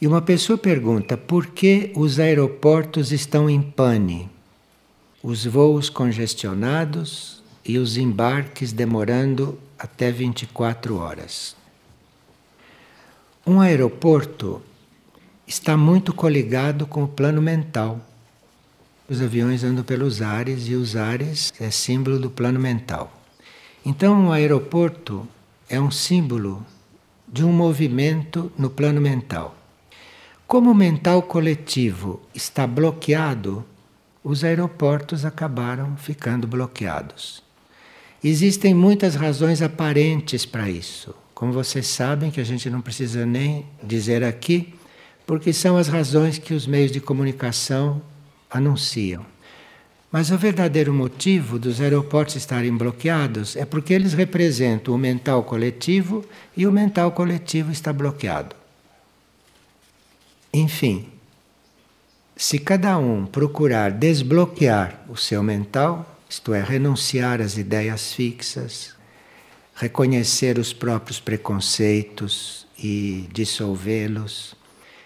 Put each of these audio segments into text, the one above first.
E uma pessoa pergunta por que os aeroportos estão em pane, os voos congestionados e os embarques demorando até 24 horas. Um aeroporto está muito coligado com o plano mental. Os aviões andam pelos ares e os ares é símbolo do plano mental. Então, um aeroporto é um símbolo de um movimento no plano mental. Como o mental coletivo está bloqueado, os aeroportos acabaram ficando bloqueados. Existem muitas razões aparentes para isso. Como vocês sabem, que a gente não precisa nem dizer aqui, porque são as razões que os meios de comunicação anunciam. Mas o verdadeiro motivo dos aeroportos estarem bloqueados é porque eles representam o mental coletivo e o mental coletivo está bloqueado. Enfim, se cada um procurar desbloquear o seu mental, isto é, renunciar às ideias fixas, reconhecer os próprios preconceitos e dissolvê-los,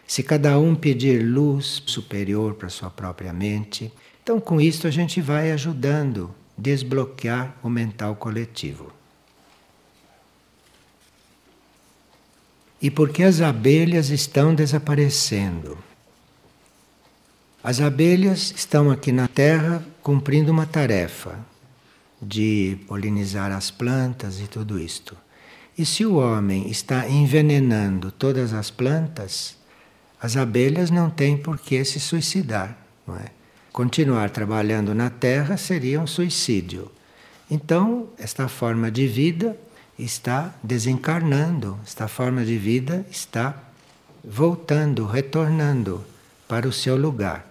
se cada um pedir luz superior para sua própria mente, então com isso a gente vai ajudando desbloquear o mental coletivo. E porque as abelhas estão desaparecendo? As abelhas estão aqui na Terra cumprindo uma tarefa de polinizar as plantas e tudo isto. E se o homem está envenenando todas as plantas, as abelhas não têm por que se suicidar, não é? Continuar trabalhando na Terra seria um suicídio. Então, esta forma de vida está desencarnando, esta forma de vida está voltando, retornando para o seu lugar,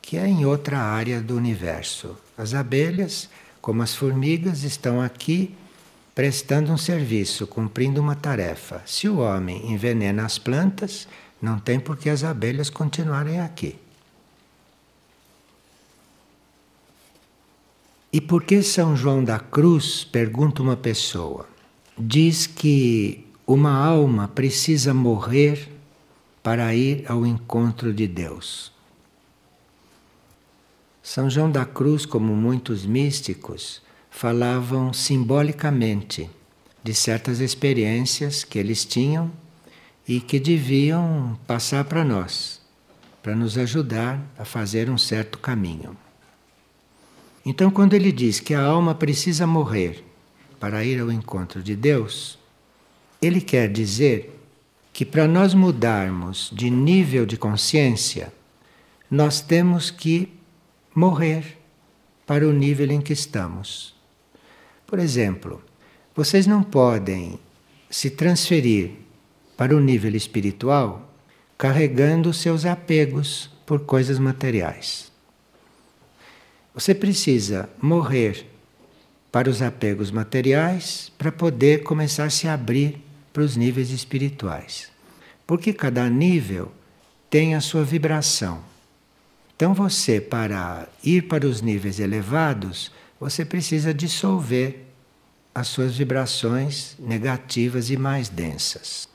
que é em outra área do universo. As abelhas, como as formigas, estão aqui prestando um serviço, cumprindo uma tarefa. Se o homem envenena as plantas, não tem por que as abelhas continuarem aqui. E por que São João da Cruz, pergunta uma pessoa, diz que uma alma precisa morrer para ir ao encontro de Deus. São João da Cruz, como muitos místicos, falavam simbolicamente de certas experiências que eles tinham e que deviam passar para nós, para nos ajudar a fazer um certo caminho. Então, quando ele diz que a alma precisa morrer para ir ao encontro de Deus, ele quer dizer que para nós mudarmos de nível de consciência, nós temos que morrer para o nível em que estamos. Por exemplo, vocês não podem se transferir para o nível espiritual carregando seus apegos por coisas materiais. Você precisa morrer para os apegos materiais para poder começar a se abrir para os níveis espirituais. Porque cada nível tem a sua vibração. Então você para ir para os níveis elevados, você precisa dissolver as suas vibrações negativas e mais densas.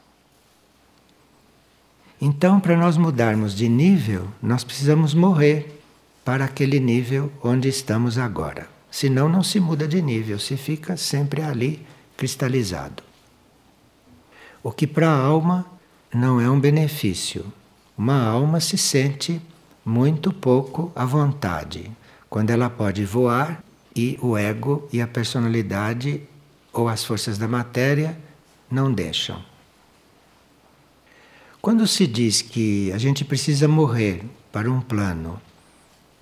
Então, para nós mudarmos de nível, nós precisamos morrer para aquele nível onde estamos agora. Senão não se muda de nível, se fica sempre ali cristalizado. O que para a alma não é um benefício. Uma alma se sente muito pouco à vontade quando ela pode voar e o ego e a personalidade ou as forças da matéria não deixam. Quando se diz que a gente precisa morrer para um plano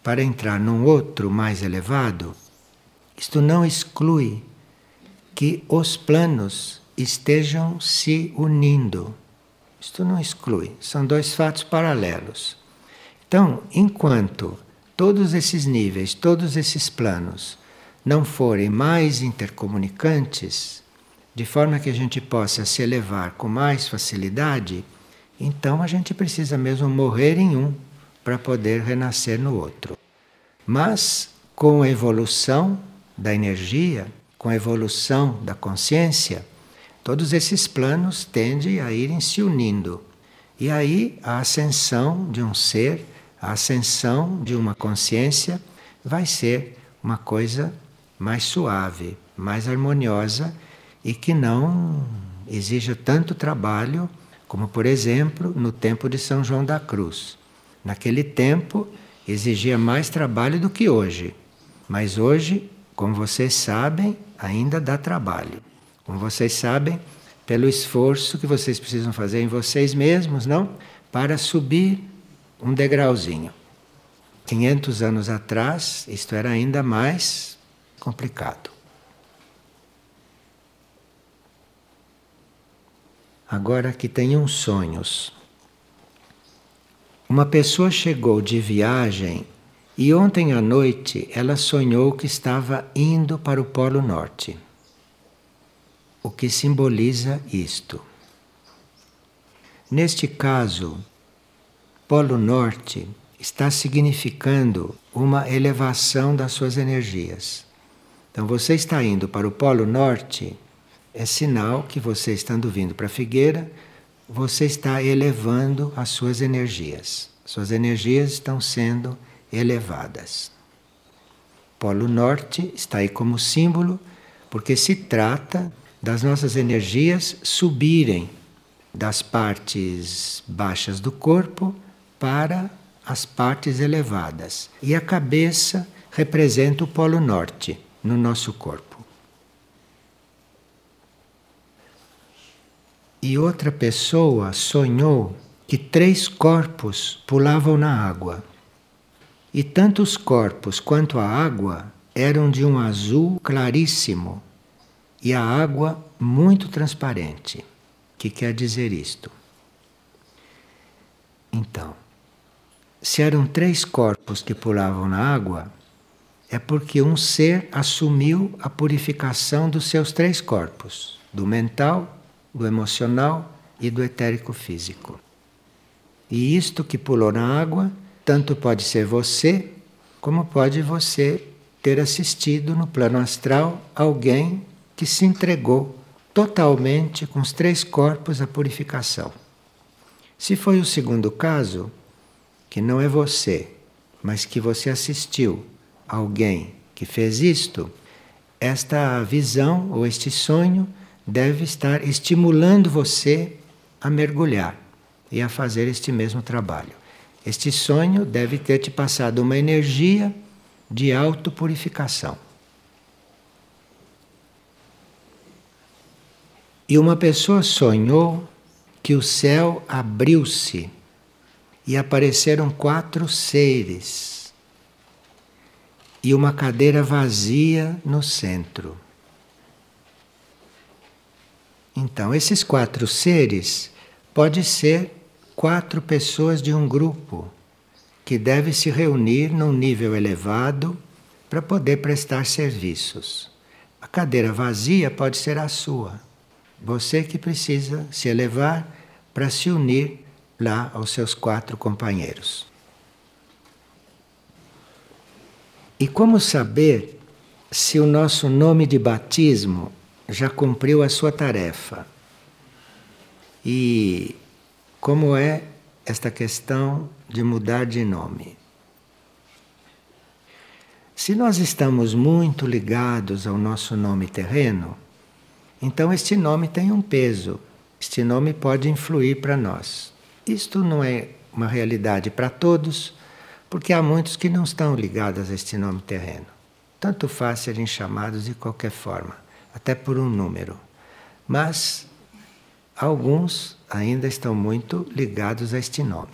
para entrar num outro mais elevado, isto não exclui que os planos estejam se unindo. Isto não exclui, são dois fatos paralelos. Então, enquanto todos esses níveis, todos esses planos não forem mais intercomunicantes, de forma que a gente possa se elevar com mais facilidade, então a gente precisa mesmo morrer em um para poder renascer no outro. Mas com a evolução da energia, com a evolução da consciência, todos esses planos tendem a irem se unindo. E aí a ascensão de um ser, a ascensão de uma consciência vai ser uma coisa mais suave, mais harmoniosa e que não exija tanto trabalho como, por exemplo, no tempo de São João da Cruz. Naquele tempo exigia mais trabalho do que hoje, mas hoje, como vocês sabem, ainda dá trabalho. Como vocês sabem, pelo esforço que vocês precisam fazer em vocês mesmos, não? Para subir um degrauzinho. 500 anos atrás, isto era ainda mais complicado. Agora que tenham sonhos. Uma pessoa chegou de viagem e ontem à noite ela sonhou que estava indo para o Polo Norte. O que simboliza isto? Neste caso, Polo Norte está significando uma elevação das suas energias. Então, você está indo para o Polo Norte, é sinal que você estando vindo para a Figueira, você está elevando as suas energias. Suas energias estão sendo elevadas. Polo Norte está aí como símbolo, porque se trata das nossas energias subirem das partes baixas do corpo para as partes elevadas. E a cabeça representa o Polo Norte no nosso corpo. E outra pessoa sonhou que três corpos pulavam na água. E tanto os corpos quanto a água eram de um azul claríssimo e a água muito transparente. O que quer dizer isto? Então, se eram três corpos que pulavam na água, é porque um ser assumiu a purificação dos seus três corpos: do mental, do emocional e do etérico físico. E isto que pulou na água, tanto pode ser você, como pode você ter assistido no plano astral alguém que se entregou totalmente com os três corpos à purificação. Se foi o segundo caso, que não é você, mas que você assistiu alguém que fez isto, esta visão ou este sonho deve estar estimulando você a mergulhar e a fazer este mesmo trabalho. Este sonho deve ter te passado uma energia de autopurificação. E uma pessoa sonhou que o céu abriu-se e apareceram quatro seres e uma cadeira vazia no centro. Então, esses quatro seres pode ser quatro pessoas de um grupo que deve se reunir num nível elevado para poder prestar serviços. A cadeira vazia pode ser a sua. Você que precisa se elevar para se unir lá aos seus quatro companheiros. E como saber se o nosso nome de batismo já cumpriu a sua tarefa? E como é esta questão de mudar de nome? Se nós estamos muito ligados ao nosso nome terreno, então este nome tem um peso, este nome pode influir para nós. Isto não é uma realidade para todos, porque há muitos que não estão ligados a este nome terreno. Tanto faz serem chamados de qualquer forma, até por um número. Mas alguns ainda estão muito ligados a este nome.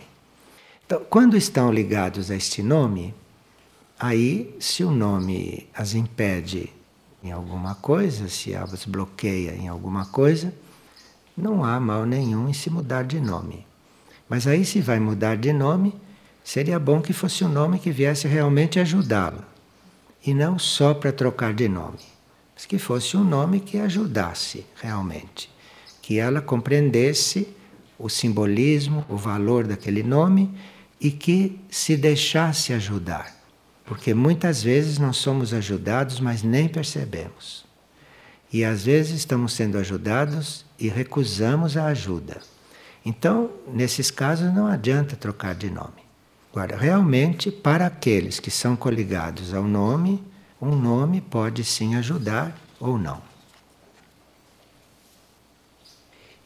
Então, quando estão ligados a este nome, aí, se o nome as impede em alguma coisa, se as bloqueia em alguma coisa, não há mal nenhum em se mudar de nome. Mas aí, se vai mudar de nome, seria bom que fosse um nome que viesse realmente ajudá-la. E não só para trocar de nome. Mas que fosse um nome que ajudasse realmente. Que ela compreendesse o simbolismo, o valor daquele nome e que se deixasse ajudar. Porque muitas vezes nós somos ajudados, mas nem percebemos. E às vezes estamos sendo ajudados e recusamos a ajuda. Então, nesses casos, não adianta trocar de nome. Agora, realmente, para aqueles que são coligados ao nome, um nome pode sim ajudar ou não.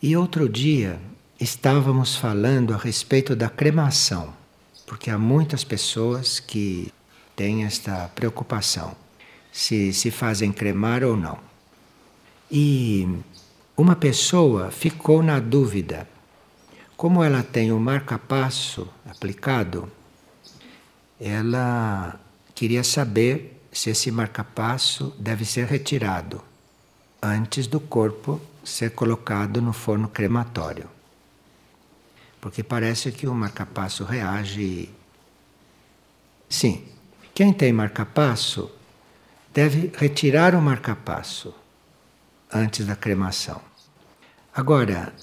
E outro dia estávamos falando a respeito da cremação, porque há muitas pessoas que têm esta preocupação se se fazem cremar ou não. E uma pessoa ficou na dúvida. Como ela tem o marca-passo aplicado, ela queria saber se esse marca-passo deve ser retirado antes do corpo ser colocado no forno crematório. Porque parece que o marca-passo reage. Sim, quem tem marca-passo deve retirar o marca-passo antes da cremação. Agora,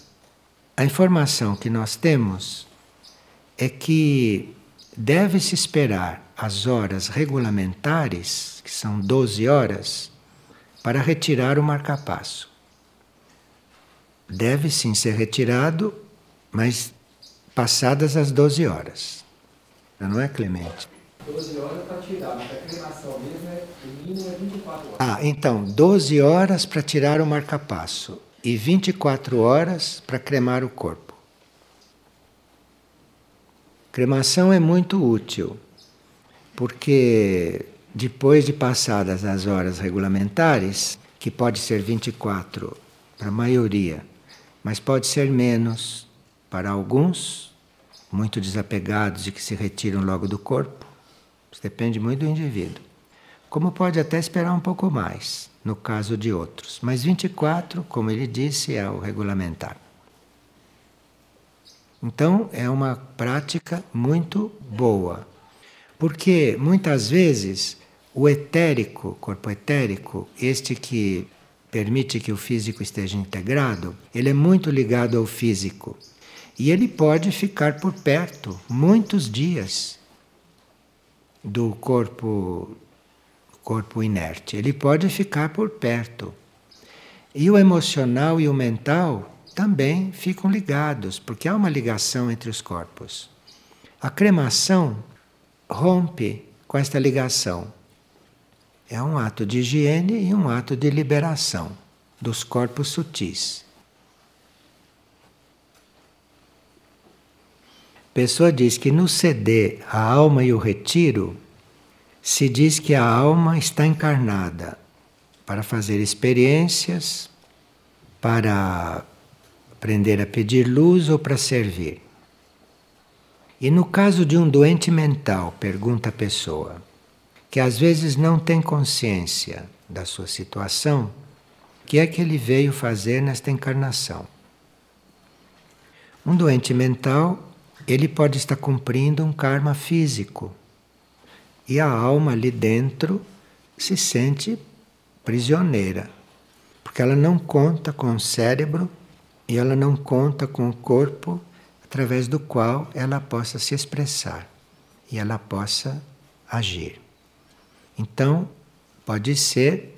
a informação que nós temos é que deve-se esperar as horas regulamentares, que são 12 horas, para retirar o marca-passo. Deve sim ser retirado, mas passadas as 12 horas. Não é, Clemente? 12 horas para tirar, mas a cremação mesmo é, o mínimo é 24 horas. Ah, então, 12 horas para tirar o marca-passo e 24 horas para cremar o corpo. Cremação é muito útil, porque depois de passadas as horas regulamentares, que pode ser 24 para a maioria, mas pode ser menos para alguns, muito desapegados e que se retiram logo do corpo, isso depende muito do indivíduo. Como pode até esperar um pouco mais, no caso de outros. Mas 24, como ele disse, é o regulamentar. Então, é uma prática muito boa. Porque muitas vezes o etérico, corpo etérico, este que permite que o físico esteja integrado, ele é muito ligado ao físico. E ele pode ficar por perto muitos dias do corpo corpo inerte. Ele pode ficar por perto. E o emocional e o mental também ficam ligados, porque há uma ligação entre os corpos. A cremação rompe com esta ligação. É um ato de higiene e um ato de liberação dos corpos sutis. Pessoa diz que no CD A Alma e o Retiro se diz que a alma está encarnada para fazer experiências, para aprender a pedir luz ou para servir. E no caso de um doente mental, pergunta a pessoa, que às vezes não tem consciência da sua situação, o que é que ele veio fazer nesta encarnação? Um doente mental, ele pode estar cumprindo um karma físico e a alma ali dentro se sente prisioneira, porque ela não conta com o cérebro e ela não conta com o corpo através do qual ela possa se expressar e ela possa agir. Então, pode ser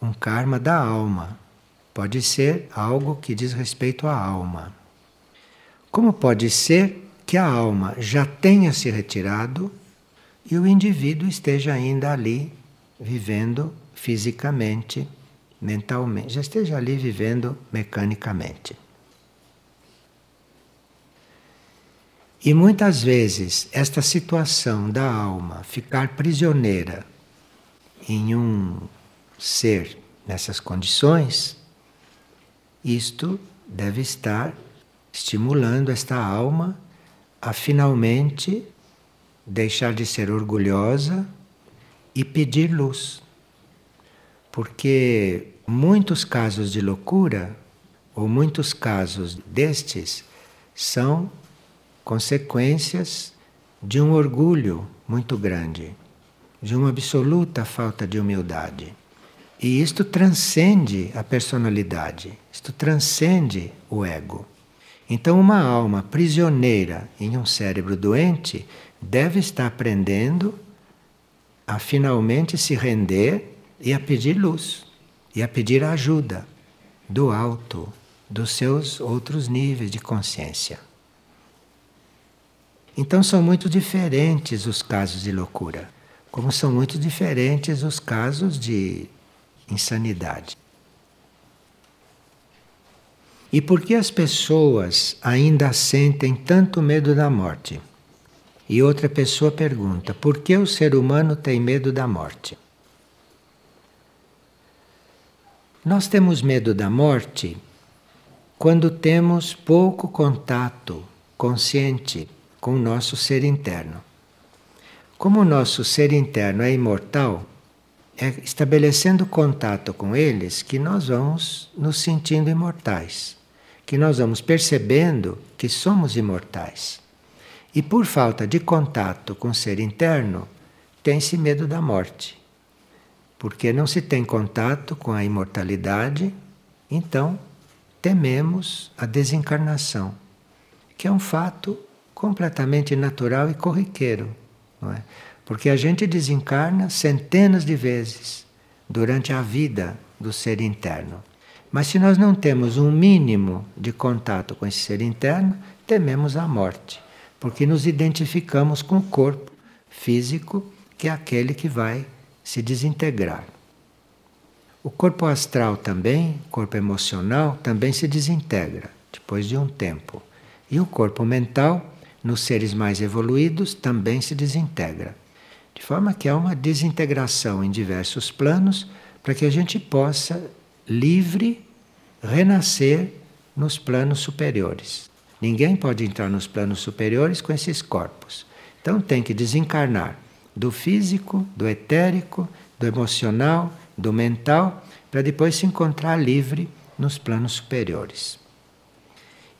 um karma da alma, pode ser algo que diz respeito à alma. Como pode ser que a alma já tenha se retirado e o indivíduo esteja ainda ali vivendo fisicamente, mentalmente, já esteja ali vivendo mecanicamente. E muitas vezes esta situação da alma ficar prisioneira em um ser nessas condições, isto deve estar estimulando esta alma a finalmente deixar de ser orgulhosa e pedir luz. Porque muitos casos de loucura, ou muitos casos destes, são consequências de um orgulho muito grande, de uma absoluta falta de humildade. E isto transcende a personalidade, isto transcende o ego. Então, uma alma prisioneira em um cérebro doente deve estar aprendendo a finalmente se render e a pedir luz, e a pedir ajuda do alto, dos seus outros níveis de consciência. Então são muito diferentes os casos de loucura, como são muito diferentes os casos de insanidade. E por que as pessoas ainda sentem tanto medo da morte? E outra pessoa pergunta: por que o ser humano tem medo da morte? Nós temos medo da morte quando temos pouco contato consciente com o nosso ser interno. Como o nosso ser interno é imortal, é estabelecendo contato com eles que nós vamos nos sentindo imortais, que nós vamos percebendo que somos imortais. E por falta de contato com o ser interno, tem-se medo da morte. Porque não se tem contato com a imortalidade, então tememos a desencarnação, que é um fato completamente natural e corriqueiro, não é? Porque a gente desencarna centenas de vezes durante a vida do ser interno. Mas se nós não temos um mínimo de contato com esse ser interno, tememos a morte, porque nos identificamos com o corpo físico, que é aquele que vai se desintegrar. O corpo astral também, corpo emocional, também se desintegra depois de um tempo. E o corpo mental, nos seres mais evoluídos, também se desintegra. De forma que há uma desintegração em diversos planos para que a gente possa, livre, renascer nos planos superiores. Ninguém pode entrar nos planos superiores com esses corpos. Então tem que desencarnar do físico, do etérico, do emocional, do mental, para depois se encontrar livre nos planos superiores.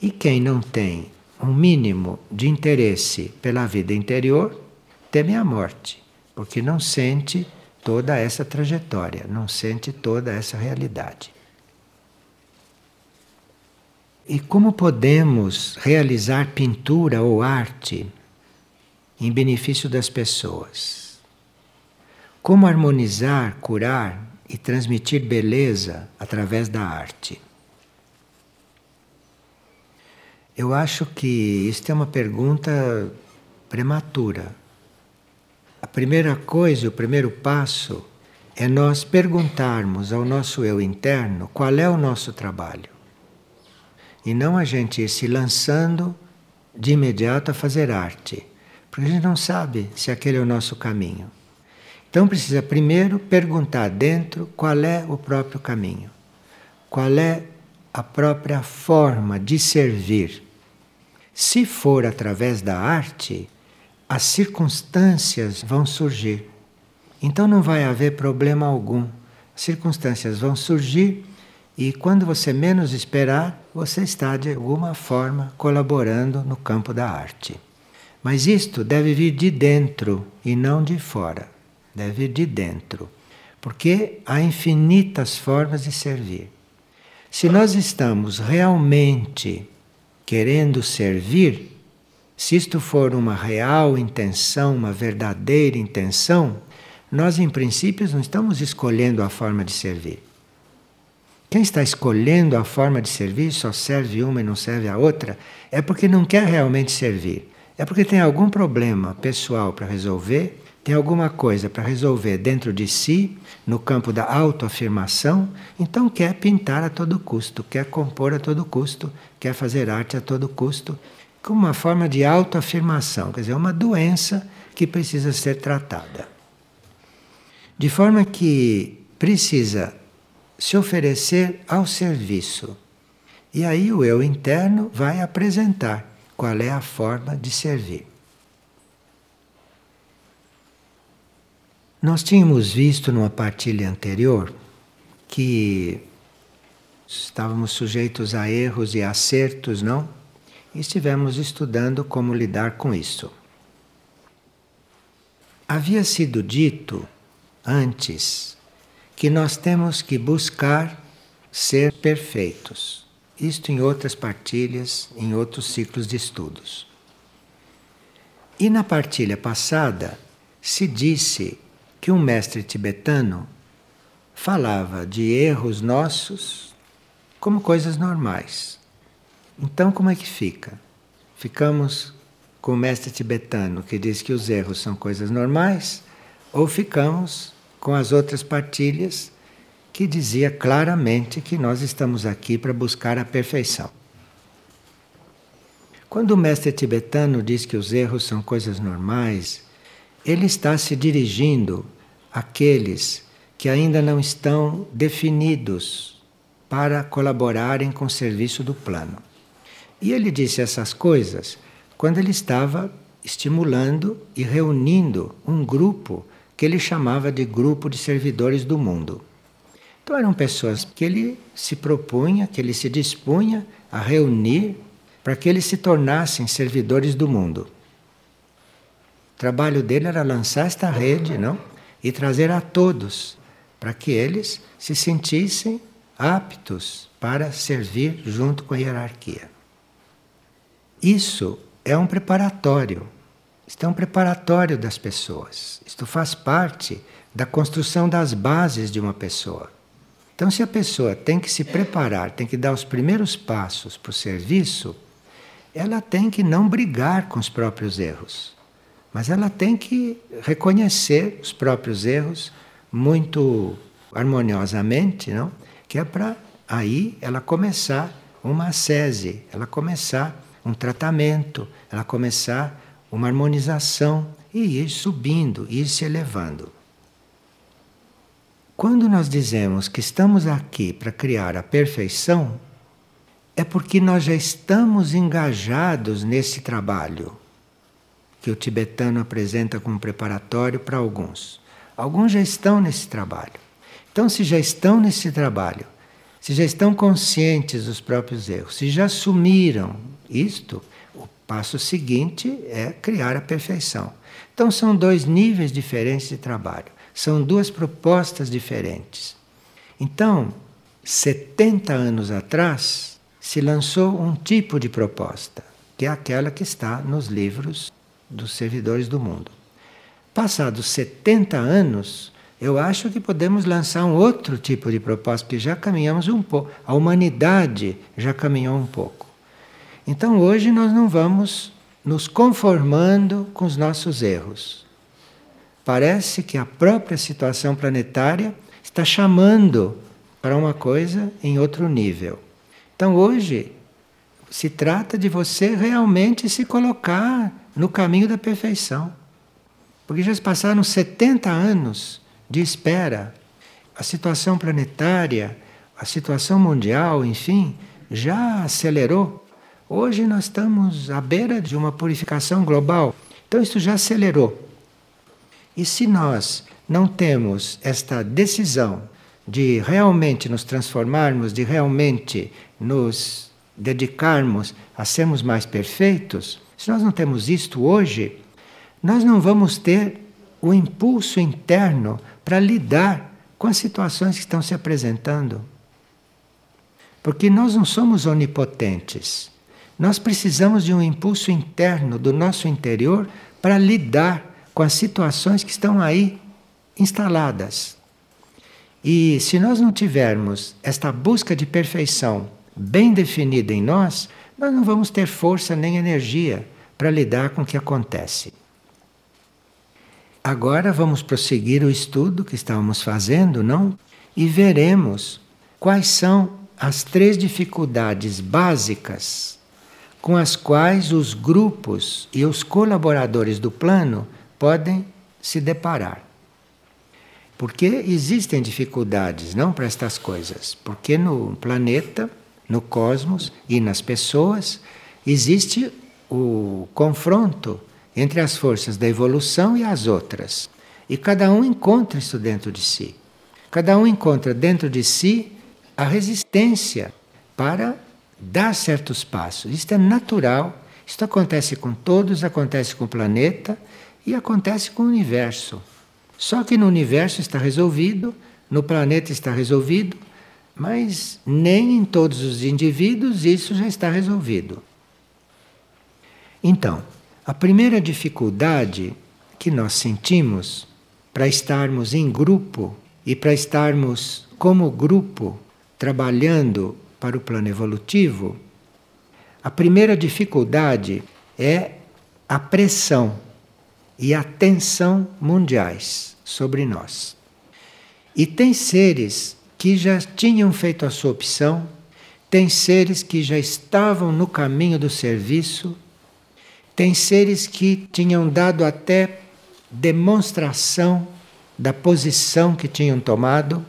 E quem não tem um mínimo de interesse pela vida interior, teme a morte, porque não sente toda essa trajetória, não sente toda essa realidade. E como podemos realizar pintura ou arte em benefício das pessoas. Como harmonizar, curar e transmitir beleza através da arte? Eu acho que isso é uma pergunta prematura. A primeira coisa, o primeiro passo é nós perguntarmos ao nosso eu interno qual é o nosso trabalho. E não a gente ir se lançando de imediato a fazer arte porque a gente não sabe se aquele é o nosso caminho. Então precisa primeiro perguntar dentro qual é o próprio caminho, qual é a própria forma de servir. Se for através da arte, as circunstâncias vão surgir. Então não vai haver problema algum. As circunstâncias vão surgir e quando você menos esperar, você está de alguma forma colaborando no campo da arte. Mas isto deve vir de dentro e não de fora. Deve vir de dentro. Porque há infinitas formas de servir. Se nós estamos realmente querendo servir, se isto for uma real intenção, uma verdadeira intenção, nós em princípio não estamos escolhendo a forma de servir. Quem está escolhendo a forma de servir, só serve uma e não serve a outra, é porque não quer realmente servir. É porque tem algum problema pessoal para resolver, tem alguma coisa para resolver dentro de si, no campo da autoafirmação, então quer pintar a todo custo, quer compor a todo custo, quer fazer arte a todo custo, como uma forma de autoafirmação, quer dizer, uma doença que precisa ser tratada. De forma que precisa se oferecer ao serviço. E aí o eu interno vai apresentar qual é a forma de servir. Nós tínhamos visto numa partilha anterior que estávamos sujeitos a erros e acertos, não? E estivemos estudando como lidar com isso. Havia sido dito antes que nós temos que buscar ser perfeitos. Isto em outras partilhas, em outros ciclos de estudos. E na partilha passada se disse que um mestre tibetano falava de erros nossos como coisas normais. Então, como é que fica? Ficamos com o mestre tibetano que diz que os erros são coisas normais, ou ficamos com as outras partilhas que dizia claramente que nós estamos aqui para buscar a perfeição. Quando o mestre tibetano diz que os erros são coisas normais, ele está se dirigindo àqueles que ainda não estão definidos para colaborarem com o serviço do plano. E ele disse essas coisas quando ele estava estimulando e reunindo um grupo que ele chamava de grupo de servidores do mundo. Então eram pessoas que ele se propunha, que ele se dispunha a reunir para que eles se tornassem servidores do mundo. O trabalho dele era lançar esta rede, não? E trazer a todos para que eles se sentissem aptos para servir junto com a hierarquia. Isso é um preparatório. Isto é um preparatório das pessoas. Isto faz parte da construção das bases de uma pessoa. Então, se a pessoa tem que se preparar, tem que dar os primeiros passos para o serviço, ela tem que não brigar com os próprios erros, mas ela tem que reconhecer os próprios erros muito harmoniosamente, não? Que é para aí ela começar uma sese, ela começar um tratamento, ela começar uma harmonização e ir subindo, ir se elevando. Quando nós dizemos que estamos aqui para criar a perfeição, é porque nós já estamos engajados nesse trabalho que o tibetano apresenta como preparatório para alguns. Alguns já estão nesse trabalho. Então, se já estão nesse trabalho, se já estão conscientes dos próprios erros, se já assumiram isto, o passo seguinte é criar a perfeição. Então são dois níveis diferentes de trabalho, são duas propostas diferentes. Então, 70 anos atrás, se lançou um tipo de proposta, que é aquela que está nos livros dos servidores do mundo. Passados 70 anos, eu acho que podemos lançar um outro tipo de proposta, porque já caminhamos um pouco, a humanidade já caminhou um pouco. Então hoje nós não vamos nos conformando com os nossos erros. Parece que a própria situação planetária está chamando para uma coisa em outro nível. Então hoje se trata de você realmente se colocar no caminho da perfeição. Porque já se passaram 70 anos de espera. A situação planetária, a situação mundial, enfim, já acelerou Hoje nós estamos à beira de uma purificação global. Então isso já acelerou. E se nós não temos esta decisão de realmente nos transformarmos, de realmente nos dedicarmos a sermos mais perfeitos, se nós não temos isto hoje, nós não vamos ter o impulso interno para lidar com as situações que estão se apresentando. Porque nós não somos onipotentes. Nós precisamos de um impulso interno do nosso interior para lidar com as situações que estão aí instaladas. E se nós não tivermos esta busca de perfeição bem definida em nós, nós não vamos ter força nem energia para lidar com o que acontece. Agora vamos prosseguir o estudo que estávamos fazendo, não? E veremos quais são as três dificuldades básicas com as quais os grupos e os colaboradores do plano podem se deparar. Porque existem dificuldades, não para estas coisas, porque no planeta, no cosmos e nas pessoas existe o confronto entre as forças da evolução e as outras. E cada um encontra isso dentro de si. Cada um encontra dentro de si a resistência para dar certos passos. Isto é natural. Isto acontece com todos, acontece com o planeta e acontece com o universo. Só que no universo está resolvido, no planeta está resolvido, mas nem em todos os indivíduos isso já está resolvido. Então, a primeira dificuldade que nós sentimos para estarmos em grupo e para estarmos como grupo trabalhando para o plano evolutivo, a primeira dificuldade é a pressão e a tensão mundiais sobre nós. E tem seres que já tinham feito a sua opção, tem seres que já estavam no caminho do serviço, tem seres que tinham dado até demonstração da posição que tinham tomado,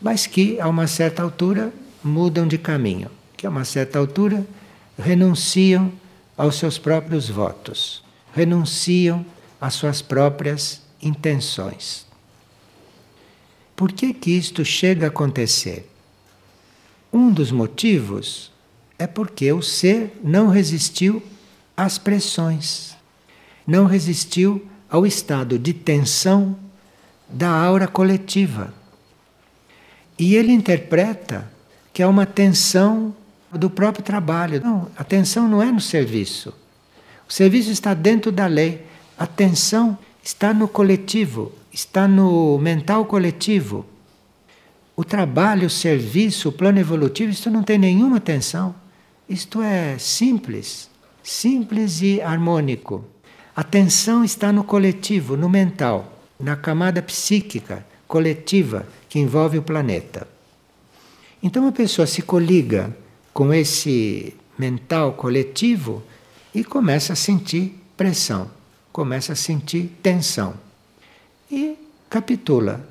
mas que a uma certa altura mudam de caminho, que a uma certa altura renunciam aos seus próprios votos, renunciam às suas próprias intenções. Por que que isto chega a acontecer? Um dos motivos é porque o ser não resistiu às pressões, não resistiu ao estado de tensão da aura coletiva. E ele interpreta que é uma tensão do próprio trabalho. Não, a tensão não é no serviço. O serviço está dentro da lei. A tensão está no coletivo, está no mental coletivo. O trabalho, o serviço, o plano evolutivo, isto não tem nenhuma tensão. Isto é simples, simples e harmônico. A tensão está no coletivo, no mental, na camada psíquica coletiva que envolve o planeta. Então a pessoa se coliga com esse mental coletivo e começa a sentir pressão, começa a sentir tensão. E capitula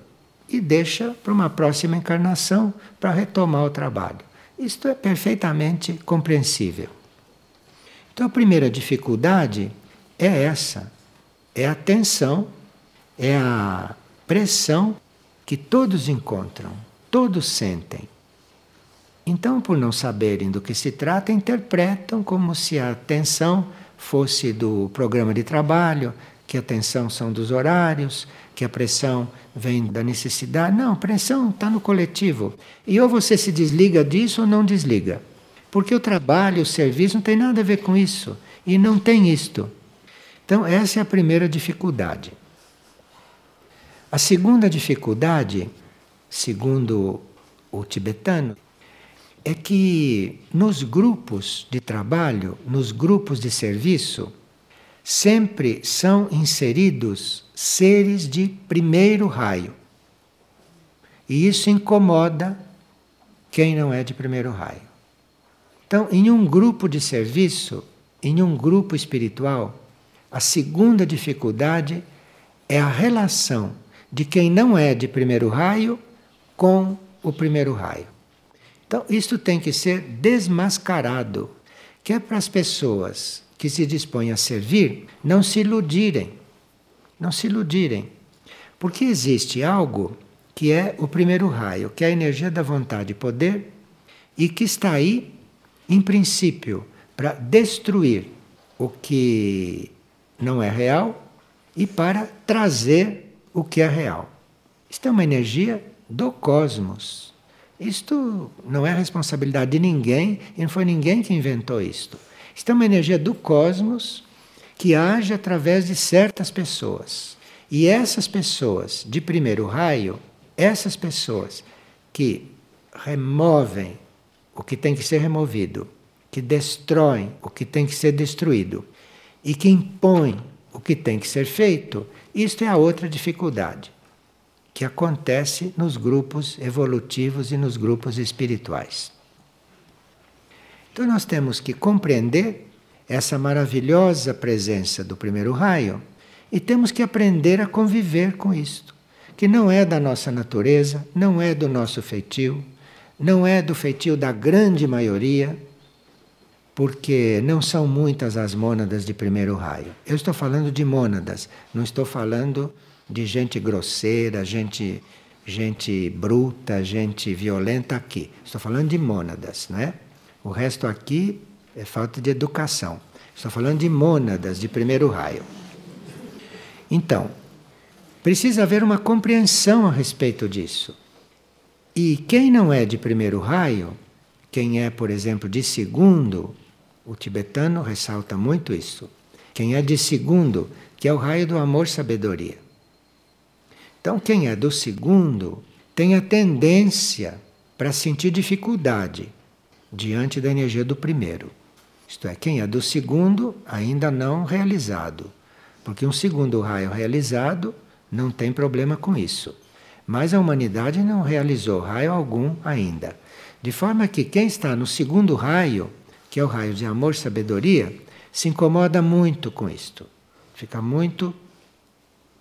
e deixa para uma próxima encarnação para retomar o trabalho. Isto é perfeitamente compreensível. Então a primeira dificuldade é essa: é a tensão, é a pressão que todos encontram, todos sentem. Então, por não saberem do que se trata, interpretam como se a tensão fosse do programa de trabalho, que a tensão são dos horários, que a pressão vem da necessidade. Não, pressão está no coletivo. E ou você se desliga disso ou não desliga. Porque o trabalho, o serviço não tem nada a ver com isso. E não tem isto. Então, essa é a primeira dificuldade. A segunda dificuldade, segundo o tibetano, é que nos grupos de trabalho, nos grupos de serviço, sempre são inseridos seres de primeiro raio. E isso incomoda quem não é de primeiro raio. Então, em um grupo de serviço, em um grupo espiritual, a segunda dificuldade é a relação de quem não é de primeiro raio com o primeiro raio. Então, isto tem que ser desmascarado, que é para as pessoas que se dispõem a servir não se iludirem. Não se iludirem. Porque existe algo que é o primeiro raio, que é a energia da vontade e poder, e que está aí, em princípio, para destruir o que não é real e para trazer o que é real. Isto é uma energia do cosmos. Isto não é responsabilidade de ninguém e não foi ninguém que inventou isto. Isto é uma energia do cosmos que age através de certas pessoas. E essas pessoas de primeiro raio, essas pessoas que removem o que tem que ser removido, que destroem o que tem que ser destruído e que impõem o que tem que ser feito, isto é a outra dificuldade que acontece nos grupos evolutivos e nos grupos espirituais. Então nós temos que compreender essa maravilhosa presença do primeiro raio e temos que aprender a conviver com isto, que não é da nossa natureza, não é do nosso feitio, não é do feitio da grande maioria, porque não são muitas as mônadas de primeiro raio. Eu estou falando de mônadas, não estou falando de gente grosseira, gente, gente bruta, gente violenta aqui. Estou falando de mônadas, né? O resto aqui é falta de educação. Estou falando de mônadas de primeiro raio. Então, precisa haver uma compreensão a respeito disso. E quem não é de primeiro raio, quem é, por exemplo, de segundo, o tibetano ressalta muito isso. Quem é de segundo, que é o raio do amor-sabedoria. Então, quem é do segundo tem a tendência para sentir dificuldade diante da energia do primeiro. Isto é, quem é do segundo ainda não realizado. Porque um segundo raio realizado não tem problema com isso. Mas a humanidade não realizou raio algum ainda. De forma que quem está no segundo raio, que é o raio de amor e sabedoria, se incomoda muito com isto. Fica muito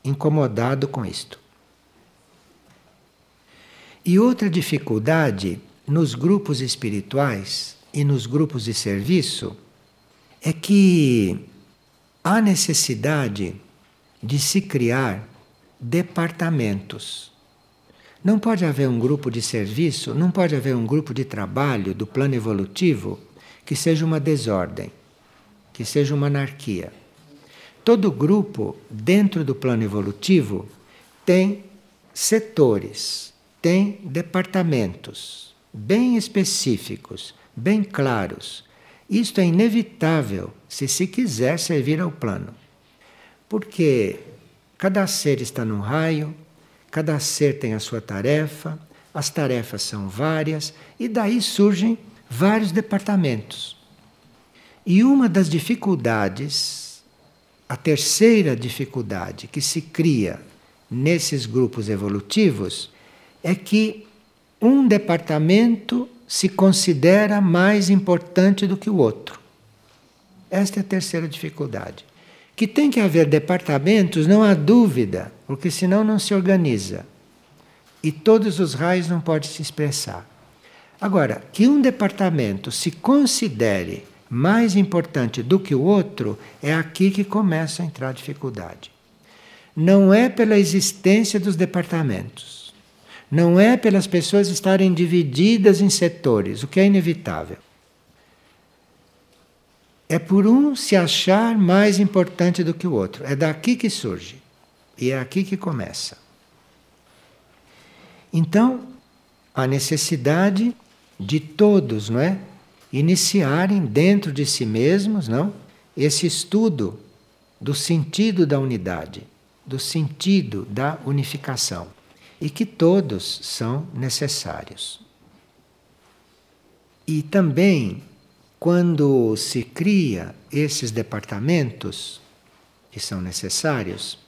incomodado com isto. E outra dificuldade nos grupos espirituais e nos grupos de serviço é que há necessidade de se criar departamentos. Não pode haver um grupo de serviço, não pode haver um grupo de trabalho do plano evolutivo que seja uma desordem, que seja uma anarquia. Todo grupo dentro do plano evolutivo tem setores, tem departamentos bem específicos, bem claros. Isto é inevitável se se quiser servir ao plano. Porque cada ser está num raio, cada ser tem a sua tarefa, as tarefas são várias e daí surgem vários departamentos. E uma das dificuldades, a terceira dificuldade que se cria nesses grupos evolutivos, é que um departamento se considera mais importante do que o outro. Esta é a terceira dificuldade. Que tem que haver departamentos, não há dúvida, porque senão não se organiza. E todos os raios não podem se expressar. Agora, que um departamento se considere mais importante do que o outro, é aqui que começa a entrar a dificuldade. Não é pela existência dos departamentos, não é pelas pessoas estarem divididas em setores, o que é inevitável. É por um se achar mais importante do que o outro. É daqui que surge. E é aqui que começa. Então, a necessidade de todos, não é? Iniciarem dentro de si mesmos, não? Esse estudo do sentido da unidade, do sentido da unificação. E que todos são necessários. E também quando se cria esses departamentos que são necessários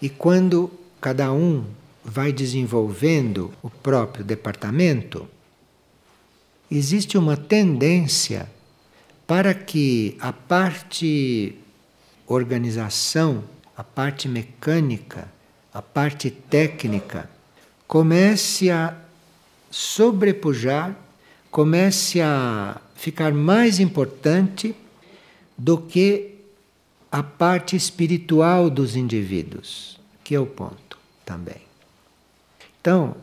e quando cada um vai desenvolvendo o próprio departamento, existe uma tendência para que a parte organização, a parte mecânica, a parte técnica comece a sobrepujar, comece a ficar mais importante do que a parte espiritual dos indivíduos, que é o ponto também. Então,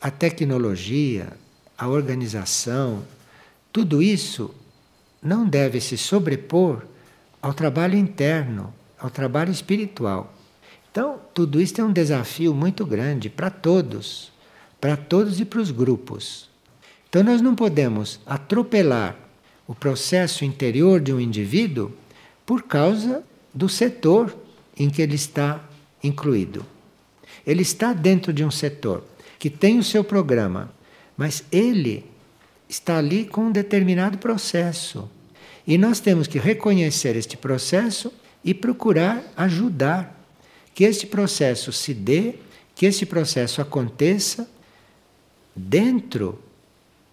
a tecnologia, a organização, tudo isso não deve se sobrepor ao trabalho interno, ao trabalho espiritual. Então, tudo isso é um desafio muito grande para todos, para todos e para os grupos. Então nós não podemos atropelar o processo interior de um indivíduo por causa do setor em que ele está incluído. Ele está dentro de um setor que tem o seu programa, mas ele está ali com um determinado processo. E nós temos que reconhecer este processo e procurar ajudar que este processo se dê, que este processo aconteça dentro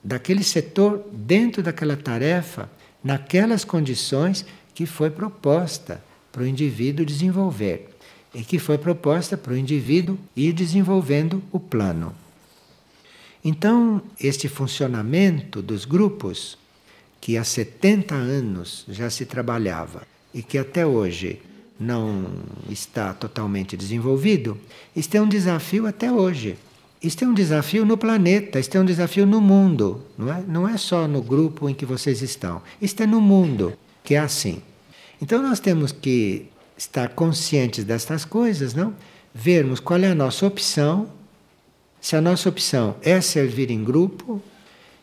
daquele setor dentro daquela tarefa, naquelas condições que foi proposta para o indivíduo desenvolver e que foi proposta para o indivíduo ir desenvolvendo o plano. Então, este funcionamento dos grupos, que há 70 anos já se trabalhava e que até hoje não está totalmente desenvolvido, isto é um desafio até hoje. Isto é um desafio no planeta, isto é um desafio no mundo, não é? Não é só no grupo em que vocês estão. Isto é no mundo que é assim. Então nós temos que estar conscientes destas coisas, não? Vermos qual é a nossa opção. Se a nossa opção é servir em grupo,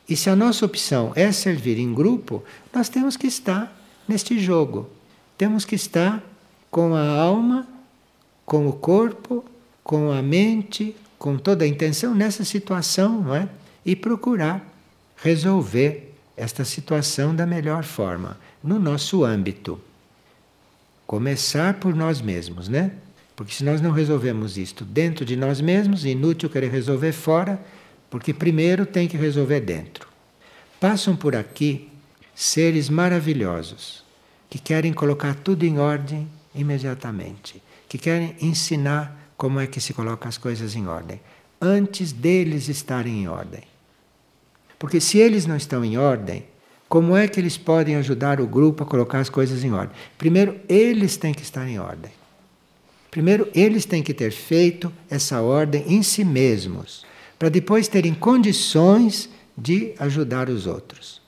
e se a nossa opção é servir em grupo, nós temos que estar neste jogo. Temos que estar com a alma, com o corpo, com a mente, com toda a intenção nessa situação, não é? E procurar resolver esta situação da melhor forma, no nosso âmbito. Começar por nós mesmos, né? Porque se nós não resolvemos isto dentro de nós mesmos, inútil querer resolver fora, porque primeiro tem que resolver dentro. Passam por aqui seres maravilhosos que querem colocar tudo em ordem imediatamente, que querem ensinar como é que se coloca as coisas em ordem, antes deles estarem em ordem. Porque se eles não estão em ordem, como é que eles podem ajudar o grupo a colocar as coisas em ordem? Primeiro, eles têm que estar em ordem. Primeiro, eles têm que ter feito essa ordem em si mesmos, para depois terem condições de ajudar os outros.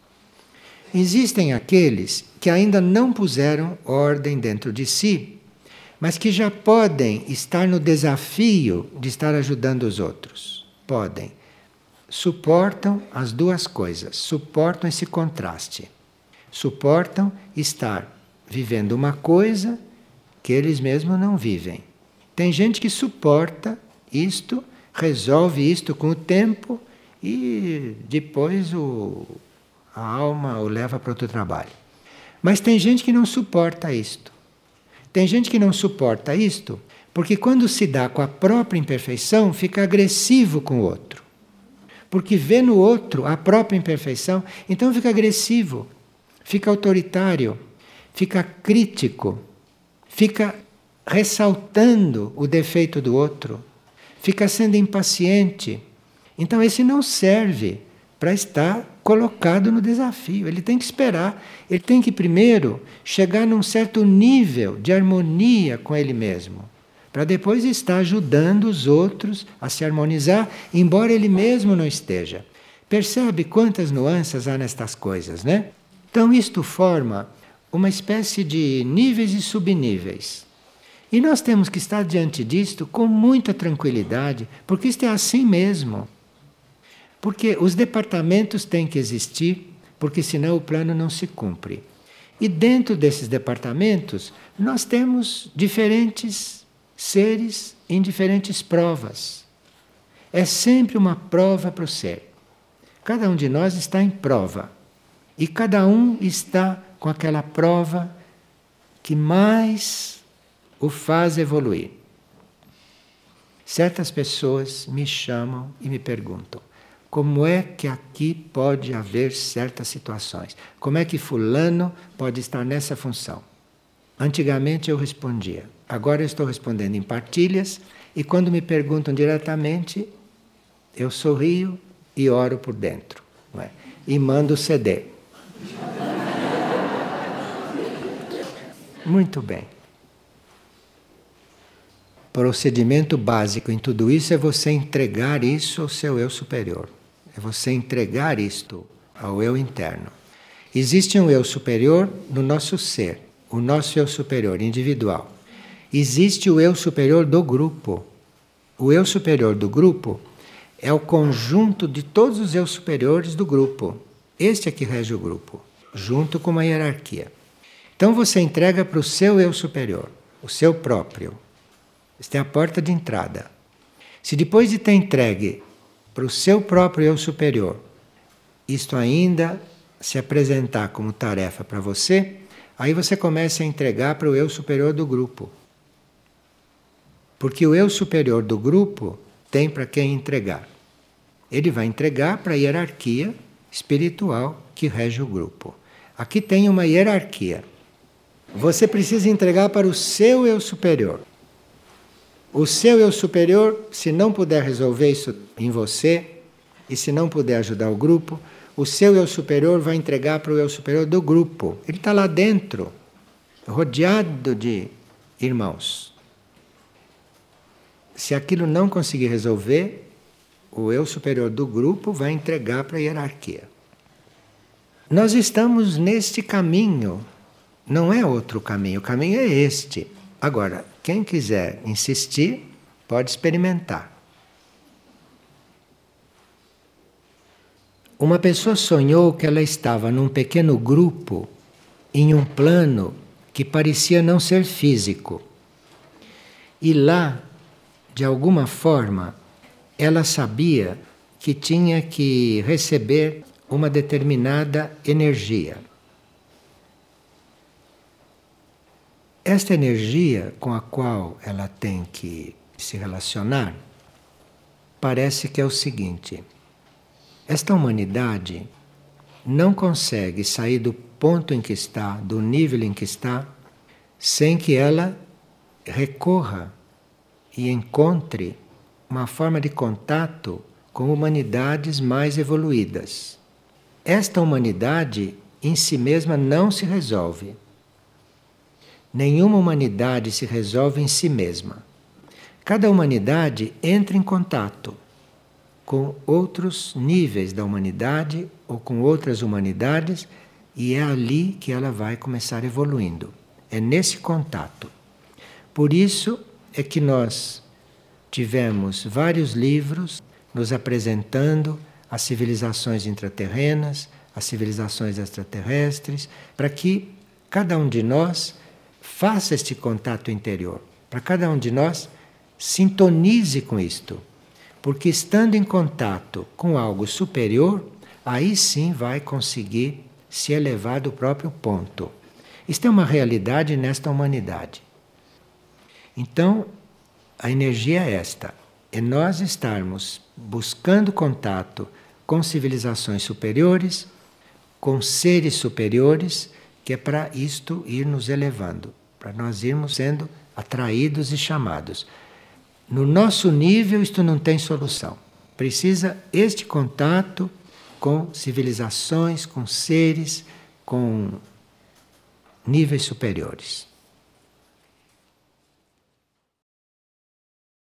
Existem aqueles que ainda não puseram ordem dentro de si, mas que já podem estar no desafio de estar ajudando os outros. Podem suportam as duas coisas, suportam esse contraste. Suportam estar vivendo uma coisa que eles mesmos não vivem. Tem gente que suporta isto, resolve isto com o tempo e depois o, a alma o leva para outro trabalho. Mas tem gente que não suporta isto. Tem gente que não suporta isto porque quando se dá com a própria imperfeição fica agressivo com o outro porque vê no outro a própria imperfeição, então fica agressivo, fica autoritário, fica crítico, fica ressaltando o defeito do outro, fica sendo impaciente. Então esse não serve para estar colocado no desafio. Ele tem que esperar, ele tem que primeiro chegar num certo nível de harmonia com ele mesmo para depois estar ajudando os outros a se harmonizar, embora ele mesmo não esteja. Percebe quantas nuances há nestas coisas, né? Então isto forma uma espécie de níveis e subníveis. E nós temos que estar diante disto com muita tranquilidade, porque isto é assim mesmo. Porque os departamentos têm que existir, porque senão o plano não se cumpre. E dentro desses departamentos, nós temos diferentes seres em diferentes provas. É sempre uma prova para o ser. Cada um de nós está em prova. E cada um está com aquela prova que mais o faz evoluir. Certas pessoas me chamam e me perguntam: como é que aqui pode haver certas situações? Como é que Fulano pode estar nessa função? Antigamente eu respondia, agora eu estou respondendo em partilhas e quando me perguntam diretamente, eu sorrio e oro por dentro. É? E mando o CD. Muito bem. Procedimento básico em tudo isso é você entregar isso ao seu eu superior. É você entregar isto ao eu interno. Existe um eu superior no nosso ser o nosso eu superior individual. Existe o eu superior do grupo. O eu superior do grupo é o conjunto de todos os eu superiores do grupo. Este é que rege o grupo, junto com uma hierarquia. Então você entrega para o seu eu superior, o seu próprio. Esta é a porta de entrada. Se depois de ter entregue para o seu próprio eu superior, isto ainda se apresentar como tarefa para você, Aí você começa a entregar para o eu superior do grupo. Porque o eu superior do grupo tem para quem entregar. Ele vai entregar para a hierarquia espiritual que rege o grupo. Aqui tem uma hierarquia. Você precisa entregar para o seu eu superior. O seu eu superior, se não puder resolver isso em você, e se não puder ajudar o grupo, o seu eu superior vai entregar para o eu superior do grupo. Ele está lá dentro, rodeado de irmãos. Se aquilo não conseguir resolver, o eu superior do grupo vai entregar para a hierarquia. Nós estamos neste caminho, não é outro caminho, o caminho é este. Agora, quem quiser insistir, pode experimentar. Uma pessoa sonhou que ela estava num pequeno grupo, em um plano que parecia não ser físico. E lá, de alguma forma, ela sabia que tinha que receber uma determinada energia. Esta energia com a qual ela tem que se relacionar parece que é o seguinte: esta humanidade não consegue sair do ponto em que está, do nível em que está, sem que ela recorra e encontre uma forma de contato com humanidades mais evoluídas. Esta humanidade em si mesma não se resolve. Nenhuma humanidade se resolve em si mesma. Cada humanidade entra em contato com outros níveis da humanidade ou com outras humanidades e é ali que ela vai começar evoluindo. É nesse contato. Por isso é que nós tivemos vários livros nos apresentando as civilizações intraterrenas, as civilizações extraterrestres, para que cada um de nós faça este contato interior, para cada um de nós sintonize com isto. Porque estando em contato com algo superior, aí sim vai conseguir se elevar do próprio ponto. Isto é uma realidade nesta humanidade. Então, a energia é esta: é nós estarmos buscando contato com civilizações superiores, com seres superiores, que é para isto ir nos elevando, para nós irmos sendo atraídos e chamados. No nosso nível, isto não tem solução. Precisa este contato com civilizações, com seres, com níveis superiores.